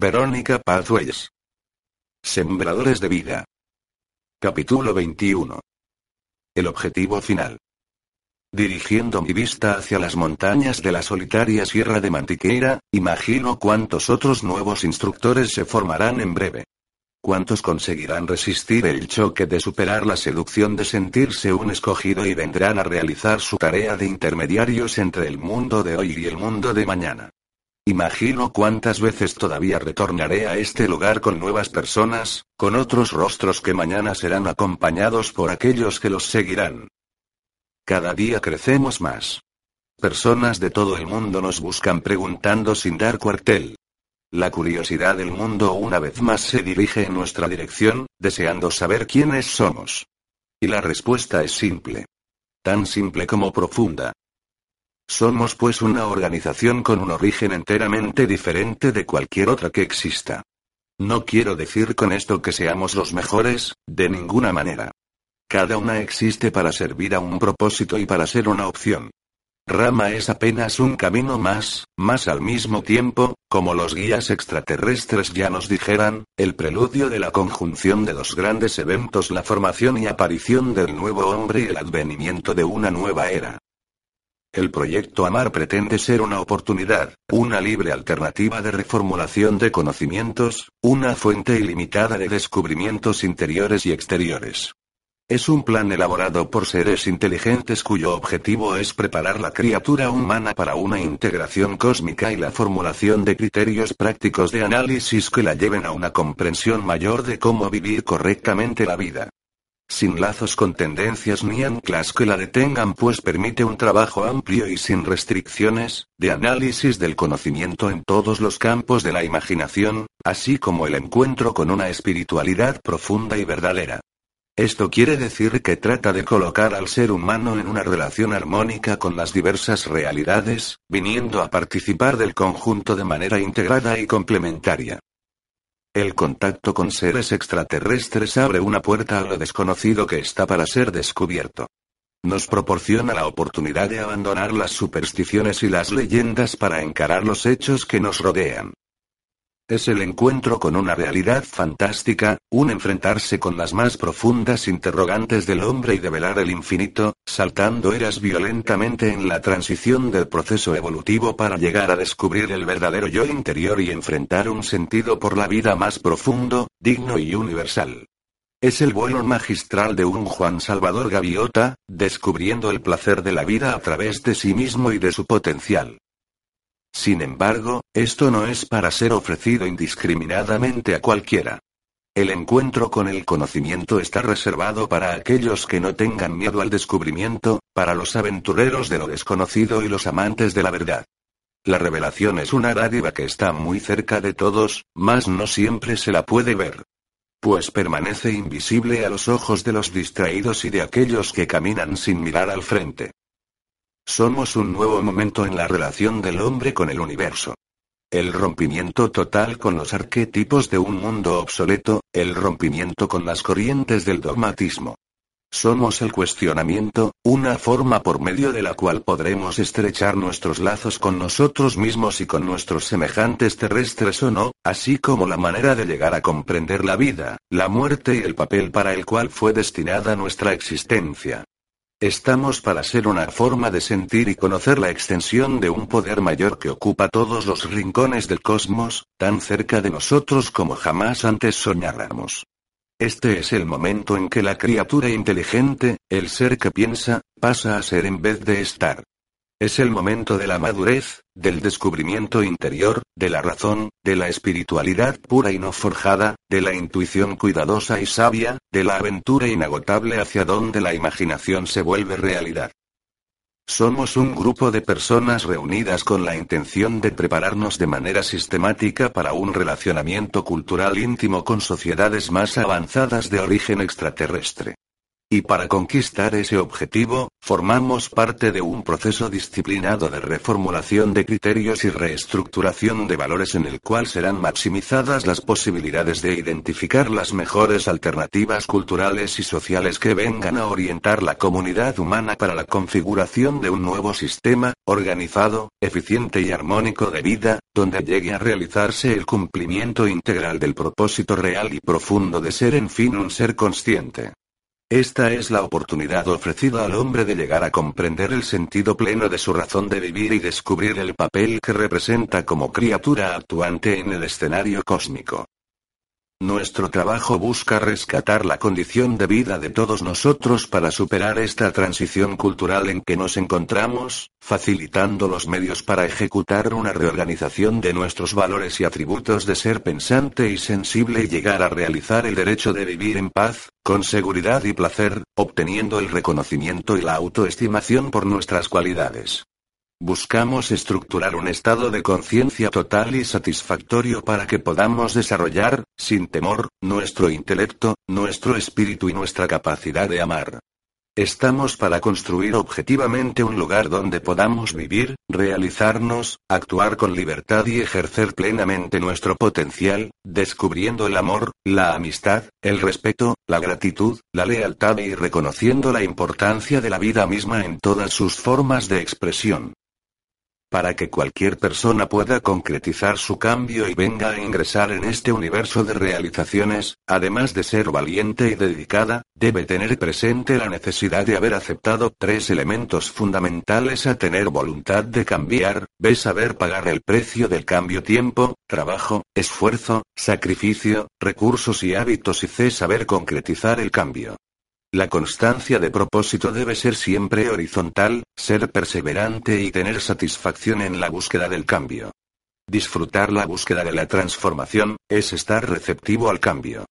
Verónica Pathways. Sembradores de vida. Capítulo 21. El objetivo final. Dirigiendo mi vista hacia las montañas de la solitaria Sierra de Mantiqueira, imagino cuántos otros nuevos instructores se formarán en breve. ¿Cuántos conseguirán resistir el choque de superar la seducción de sentirse un escogido y vendrán a realizar su tarea de intermediarios entre el mundo de hoy y el mundo de mañana? Imagino cuántas veces todavía retornaré a este lugar con nuevas personas, con otros rostros que mañana serán acompañados por aquellos que los seguirán. Cada día crecemos más. Personas de todo el mundo nos buscan preguntando sin dar cuartel. La curiosidad del mundo una vez más se dirige en nuestra dirección, deseando saber quiénes somos. Y la respuesta es simple. Tan simple como profunda. Somos pues una organización con un origen enteramente diferente de cualquier otra que exista. No quiero decir con esto que seamos los mejores, de ninguna manera. Cada una existe para servir a un propósito y para ser una opción. Rama es apenas un camino más, más al mismo tiempo, como los guías extraterrestres ya nos dijeran, el preludio de la conjunción de dos grandes eventos, la formación y aparición del nuevo hombre y el advenimiento de una nueva era. El proyecto Amar pretende ser una oportunidad, una libre alternativa de reformulación de conocimientos, una fuente ilimitada de descubrimientos interiores y exteriores. Es un plan elaborado por seres inteligentes cuyo objetivo es preparar la criatura humana para una integración cósmica y la formulación de criterios prácticos de análisis que la lleven a una comprensión mayor de cómo vivir correctamente la vida. Sin lazos con tendencias ni anclas que la detengan pues permite un trabajo amplio y sin restricciones, de análisis del conocimiento en todos los campos de la imaginación, así como el encuentro con una espiritualidad profunda y verdadera. Esto quiere decir que trata de colocar al ser humano en una relación armónica con las diversas realidades, viniendo a participar del conjunto de manera integrada y complementaria. El contacto con seres extraterrestres abre una puerta a lo desconocido que está para ser descubierto. Nos proporciona la oportunidad de abandonar las supersticiones y las leyendas para encarar los hechos que nos rodean. Es el encuentro con una realidad fantástica, un enfrentarse con las más profundas interrogantes del hombre y develar el infinito, saltando eras violentamente en la transición del proceso evolutivo para llegar a descubrir el verdadero yo interior y enfrentar un sentido por la vida más profundo, digno y universal. Es el vuelo magistral de un Juan Salvador Gaviota, descubriendo el placer de la vida a través de sí mismo y de su potencial. Sin embargo, esto no es para ser ofrecido indiscriminadamente a cualquiera. El encuentro con el conocimiento está reservado para aquellos que no tengan miedo al descubrimiento, para los aventureros de lo desconocido y los amantes de la verdad. La revelación es una dádiva que está muy cerca de todos, mas no siempre se la puede ver. Pues permanece invisible a los ojos de los distraídos y de aquellos que caminan sin mirar al frente. Somos un nuevo momento en la relación del hombre con el universo. El rompimiento total con los arquetipos de un mundo obsoleto, el rompimiento con las corrientes del dogmatismo. Somos el cuestionamiento, una forma por medio de la cual podremos estrechar nuestros lazos con nosotros mismos y con nuestros semejantes terrestres o no, así como la manera de llegar a comprender la vida, la muerte y el papel para el cual fue destinada nuestra existencia. Estamos para ser una forma de sentir y conocer la extensión de un poder mayor que ocupa todos los rincones del cosmos, tan cerca de nosotros como jamás antes soñáramos. Este es el momento en que la criatura inteligente, el ser que piensa, pasa a ser en vez de estar. Es el momento de la madurez, del descubrimiento interior, de la razón, de la espiritualidad pura y no forjada, de la intuición cuidadosa y sabia, de la aventura inagotable hacia donde la imaginación se vuelve realidad. Somos un grupo de personas reunidas con la intención de prepararnos de manera sistemática para un relacionamiento cultural íntimo con sociedades más avanzadas de origen extraterrestre. Y para conquistar ese objetivo, formamos parte de un proceso disciplinado de reformulación de criterios y reestructuración de valores en el cual serán maximizadas las posibilidades de identificar las mejores alternativas culturales y sociales que vengan a orientar la comunidad humana para la configuración de un nuevo sistema, organizado, eficiente y armónico de vida, donde llegue a realizarse el cumplimiento integral del propósito real y profundo de ser en fin un ser consciente. Esta es la oportunidad ofrecida al hombre de llegar a comprender el sentido pleno de su razón de vivir y descubrir el papel que representa como criatura actuante en el escenario cósmico. Nuestro trabajo busca rescatar la condición de vida de todos nosotros para superar esta transición cultural en que nos encontramos, facilitando los medios para ejecutar una reorganización de nuestros valores y atributos de ser pensante y sensible y llegar a realizar el derecho de vivir en paz, con seguridad y placer, obteniendo el reconocimiento y la autoestimación por nuestras cualidades. Buscamos estructurar un estado de conciencia total y satisfactorio para que podamos desarrollar, sin temor, nuestro intelecto, nuestro espíritu y nuestra capacidad de amar. Estamos para construir objetivamente un lugar donde podamos vivir, realizarnos, actuar con libertad y ejercer plenamente nuestro potencial, descubriendo el amor, la amistad, el respeto, la gratitud, la lealtad y reconociendo la importancia de la vida misma en todas sus formas de expresión. Para que cualquier persona pueda concretizar su cambio y venga a ingresar en este universo de realizaciones, además de ser valiente y dedicada, debe tener presente la necesidad de haber aceptado tres elementos fundamentales a tener voluntad de cambiar, ve saber pagar el precio del cambio tiempo, trabajo, esfuerzo, sacrificio, recursos y hábitos y c saber concretizar el cambio. La constancia de propósito debe ser siempre horizontal, ser perseverante y tener satisfacción en la búsqueda del cambio. Disfrutar la búsqueda de la transformación, es estar receptivo al cambio.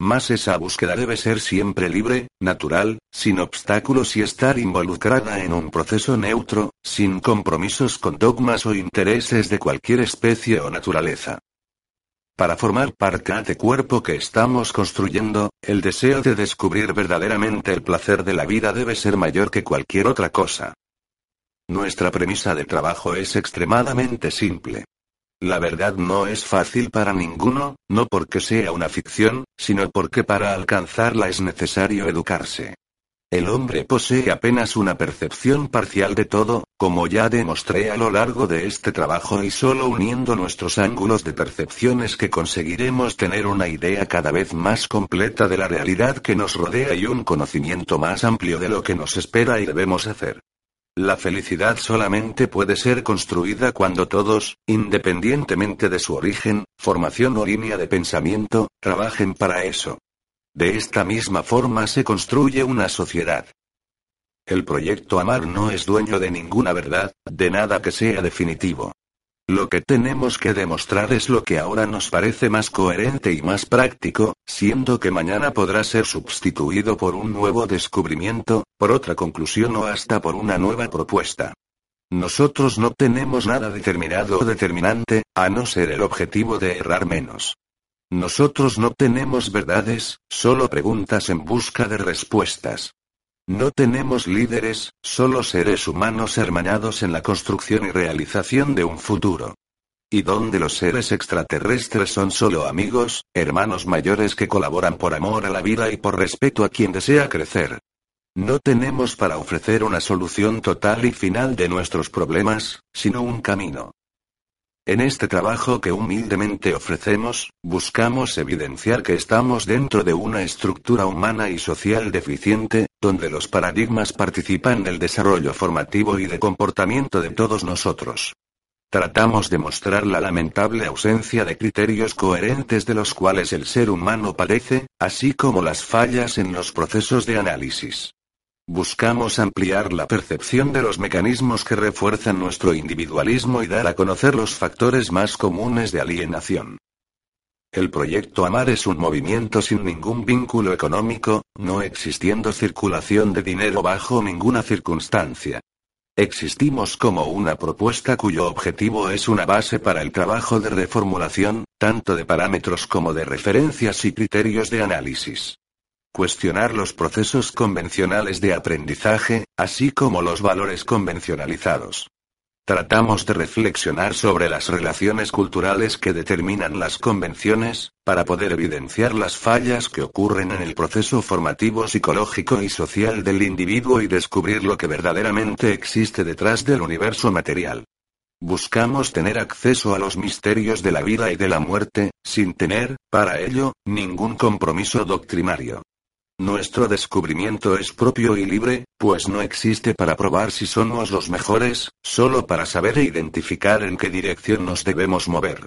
Más esa búsqueda debe ser siempre libre, natural, sin obstáculos y estar involucrada en un proceso neutro, sin compromisos con dogmas o intereses de cualquier especie o naturaleza. Para formar parte de cuerpo que estamos construyendo, el deseo de descubrir verdaderamente el placer de la vida debe ser mayor que cualquier otra cosa. Nuestra premisa de trabajo es extremadamente simple. La verdad no es fácil para ninguno, no porque sea una ficción, sino porque para alcanzarla es necesario educarse. El hombre posee apenas una percepción parcial de todo, como ya demostré a lo largo de este trabajo y solo uniendo nuestros ángulos de percepciones que conseguiremos tener una idea cada vez más completa de la realidad que nos rodea y un conocimiento más amplio de lo que nos espera y debemos hacer. La felicidad solamente puede ser construida cuando todos, independientemente de su origen, formación o línea de pensamiento, trabajen para eso. De esta misma forma se construye una sociedad. El proyecto Amar no es dueño de ninguna verdad, de nada que sea definitivo. Lo que tenemos que demostrar es lo que ahora nos parece más coherente y más práctico, siendo que mañana podrá ser sustituido por un nuevo descubrimiento, por otra conclusión o hasta por una nueva propuesta. Nosotros no tenemos nada determinado o determinante, a no ser el objetivo de errar menos. Nosotros no tenemos verdades, solo preguntas en busca de respuestas. No tenemos líderes, solo seres humanos hermanados en la construcción y realización de un futuro. Y donde los seres extraterrestres son solo amigos, hermanos mayores que colaboran por amor a la vida y por respeto a quien desea crecer. No tenemos para ofrecer una solución total y final de nuestros problemas, sino un camino. En este trabajo que humildemente ofrecemos, buscamos evidenciar que estamos dentro de una estructura humana y social deficiente, donde los paradigmas participan del desarrollo formativo y de comportamiento de todos nosotros. Tratamos de mostrar la lamentable ausencia de criterios coherentes de los cuales el ser humano padece, así como las fallas en los procesos de análisis. Buscamos ampliar la percepción de los mecanismos que refuerzan nuestro individualismo y dar a conocer los factores más comunes de alienación. El proyecto Amar es un movimiento sin ningún vínculo económico, no existiendo circulación de dinero bajo ninguna circunstancia. Existimos como una propuesta cuyo objetivo es una base para el trabajo de reformulación, tanto de parámetros como de referencias y criterios de análisis. Cuestionar los procesos convencionales de aprendizaje, así como los valores convencionalizados. Tratamos de reflexionar sobre las relaciones culturales que determinan las convenciones, para poder evidenciar las fallas que ocurren en el proceso formativo psicológico y social del individuo y descubrir lo que verdaderamente existe detrás del universo material. Buscamos tener acceso a los misterios de la vida y de la muerte, sin tener, para ello, ningún compromiso doctrinario. Nuestro descubrimiento es propio y libre, pues no existe para probar si somos los mejores, solo para saber e identificar en qué dirección nos debemos mover.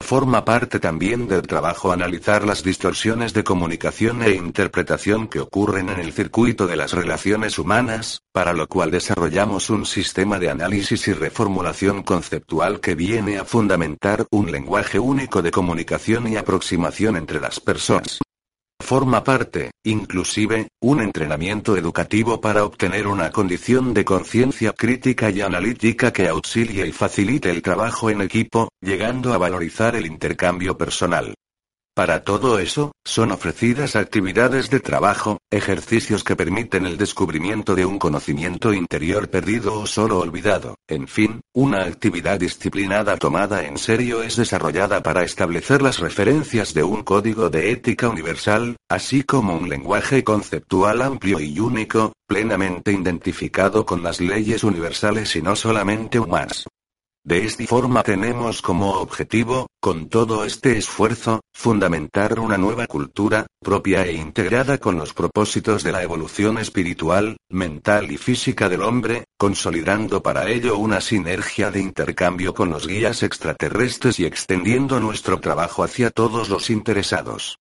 Forma parte también del trabajo analizar las distorsiones de comunicación e interpretación que ocurren en el circuito de las relaciones humanas, para lo cual desarrollamos un sistema de análisis y reformulación conceptual que viene a fundamentar un lenguaje único de comunicación y aproximación entre las personas. Forma parte, inclusive, un entrenamiento educativo para obtener una condición de conciencia crítica y analítica que auxilie y facilite el trabajo en equipo, llegando a valorizar el intercambio personal. Para todo eso, son ofrecidas actividades de trabajo, ejercicios que permiten el descubrimiento de un conocimiento interior perdido o solo olvidado, en fin, una actividad disciplinada tomada en serio es desarrollada para establecer las referencias de un código de ética universal, así como un lenguaje conceptual amplio y único, plenamente identificado con las leyes universales y no solamente humanas. De esta forma tenemos como objetivo, con todo este esfuerzo, fundamentar una nueva cultura, propia e integrada con los propósitos de la evolución espiritual, mental y física del hombre, consolidando para ello una sinergia de intercambio con los guías extraterrestres y extendiendo nuestro trabajo hacia todos los interesados.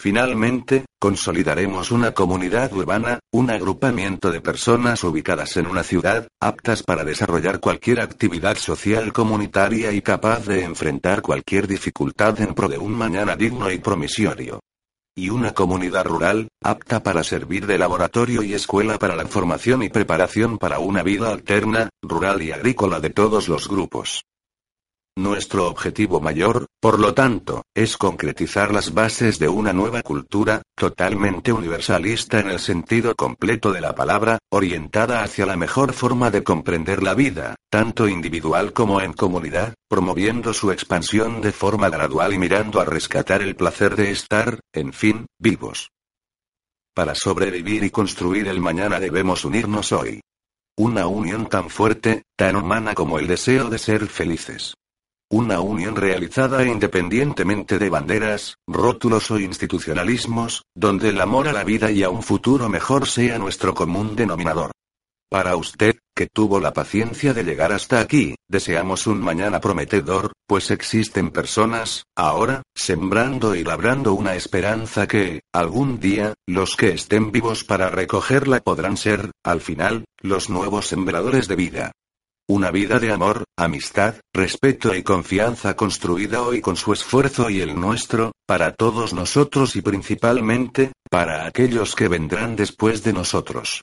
Finalmente, consolidaremos una comunidad urbana, un agrupamiento de personas ubicadas en una ciudad, aptas para desarrollar cualquier actividad social comunitaria y capaz de enfrentar cualquier dificultad en pro de un mañana digno y promisorio. Y una comunidad rural, apta para servir de laboratorio y escuela para la formación y preparación para una vida alterna, rural y agrícola de todos los grupos. Nuestro objetivo mayor, por lo tanto, es concretizar las bases de una nueva cultura, totalmente universalista en el sentido completo de la palabra, orientada hacia la mejor forma de comprender la vida, tanto individual como en comunidad, promoviendo su expansión de forma gradual y mirando a rescatar el placer de estar, en fin, vivos. Para sobrevivir y construir el mañana debemos unirnos hoy. Una unión tan fuerte, tan humana como el deseo de ser felices. Una unión realizada independientemente de banderas, rótulos o institucionalismos, donde el amor a la vida y a un futuro mejor sea nuestro común denominador. Para usted, que tuvo la paciencia de llegar hasta aquí, deseamos un mañana prometedor, pues existen personas, ahora, sembrando y labrando una esperanza que, algún día, los que estén vivos para recogerla podrán ser, al final, los nuevos sembradores de vida. Una vida de amor, amistad, respeto y confianza construida hoy con su esfuerzo y el nuestro, para todos nosotros y principalmente, para aquellos que vendrán después de nosotros.